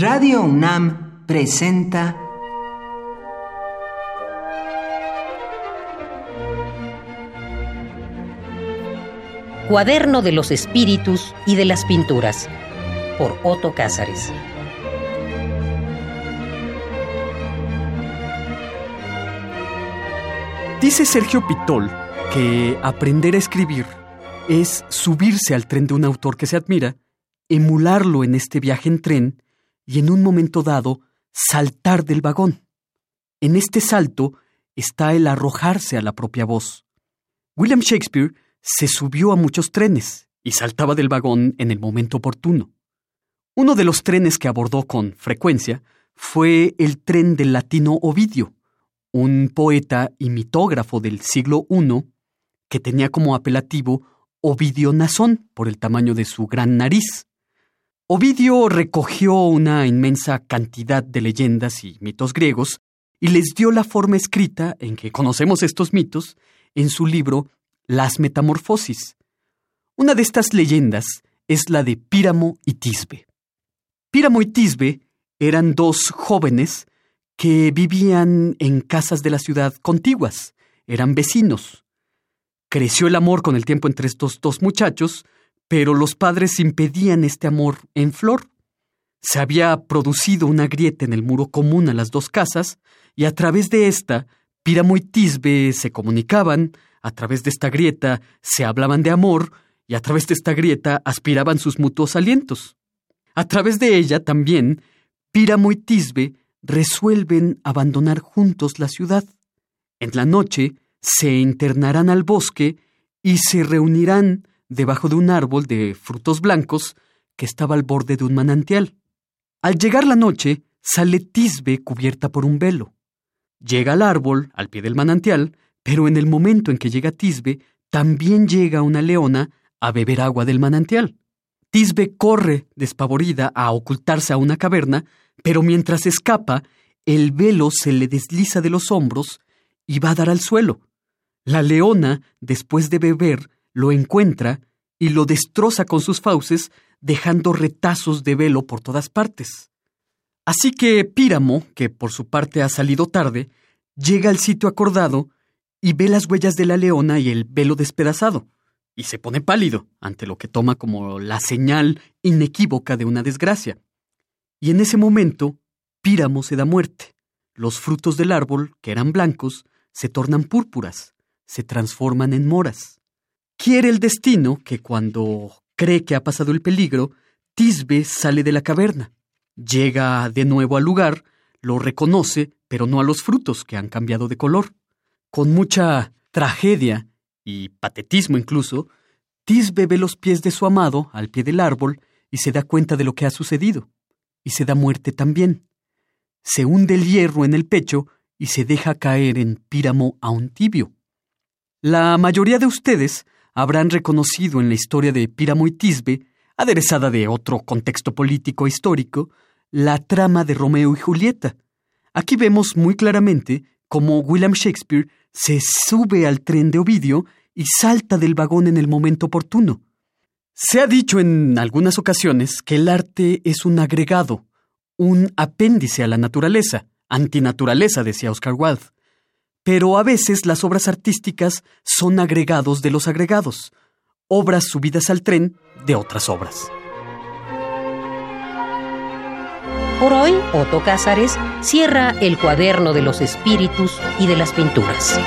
Radio UNAM presenta Cuaderno de los Espíritus y de las Pinturas por Otto Cázares. Dice Sergio Pitol que aprender a escribir es subirse al tren de un autor que se admira, emularlo en este viaje en tren y en un momento dado saltar del vagón. En este salto está el arrojarse a la propia voz. William Shakespeare se subió a muchos trenes y saltaba del vagón en el momento oportuno. Uno de los trenes que abordó con frecuencia fue el tren del latino Ovidio, un poeta y mitógrafo del siglo I que tenía como apelativo Ovidio Nazón por el tamaño de su gran nariz. Ovidio recogió una inmensa cantidad de leyendas y mitos griegos y les dio la forma escrita en que conocemos estos mitos en su libro Las Metamorfosis. Una de estas leyendas es la de Píramo y Tisbe. Píramo y Tisbe eran dos jóvenes que vivían en casas de la ciudad contiguas, eran vecinos. Creció el amor con el tiempo entre estos dos muchachos, pero los padres impedían este amor en flor. Se había producido una grieta en el muro común a las dos casas, y a través de esta, Píramo y Tisbe se comunicaban, a través de esta grieta se hablaban de amor, y a través de esta grieta aspiraban sus mutuos alientos. A través de ella también, Píramo y Tisbe resuelven abandonar juntos la ciudad. En la noche se internarán al bosque y se reunirán debajo de un árbol de frutos blancos que estaba al borde de un manantial. Al llegar la noche, sale Tisbe cubierta por un velo. Llega al árbol, al pie del manantial, pero en el momento en que llega Tisbe, también llega una leona a beber agua del manantial. Tisbe corre, despavorida, a ocultarse a una caverna, pero mientras escapa, el velo se le desliza de los hombros y va a dar al suelo. La leona, después de beber, lo encuentra y lo destroza con sus fauces, dejando retazos de velo por todas partes. Así que Píramo, que por su parte ha salido tarde, llega al sitio acordado y ve las huellas de la leona y el velo despedazado, y se pone pálido ante lo que toma como la señal inequívoca de una desgracia. Y en ese momento, Píramo se da muerte. Los frutos del árbol, que eran blancos, se tornan púrpuras, se transforman en moras. Quiere el destino que cuando cree que ha pasado el peligro, Tisbe sale de la caverna. Llega de nuevo al lugar, lo reconoce, pero no a los frutos que han cambiado de color. Con mucha tragedia y patetismo incluso, Tisbe ve los pies de su amado al pie del árbol y se da cuenta de lo que ha sucedido y se da muerte también. Se hunde el hierro en el pecho y se deja caer en Píramo a un tibio. La mayoría de ustedes habrán reconocido en la historia de Píramo y Tisbe, aderezada de otro contexto político e histórico, la trama de Romeo y Julieta. Aquí vemos muy claramente cómo William Shakespeare se sube al tren de Ovidio y salta del vagón en el momento oportuno. Se ha dicho en algunas ocasiones que el arte es un agregado, un apéndice a la naturaleza, antinaturaleza, decía Oscar Wilde. Pero a veces las obras artísticas son agregados de los agregados, obras subidas al tren de otras obras. Por hoy, Otto Cázares cierra el cuaderno de los espíritus y de las pinturas.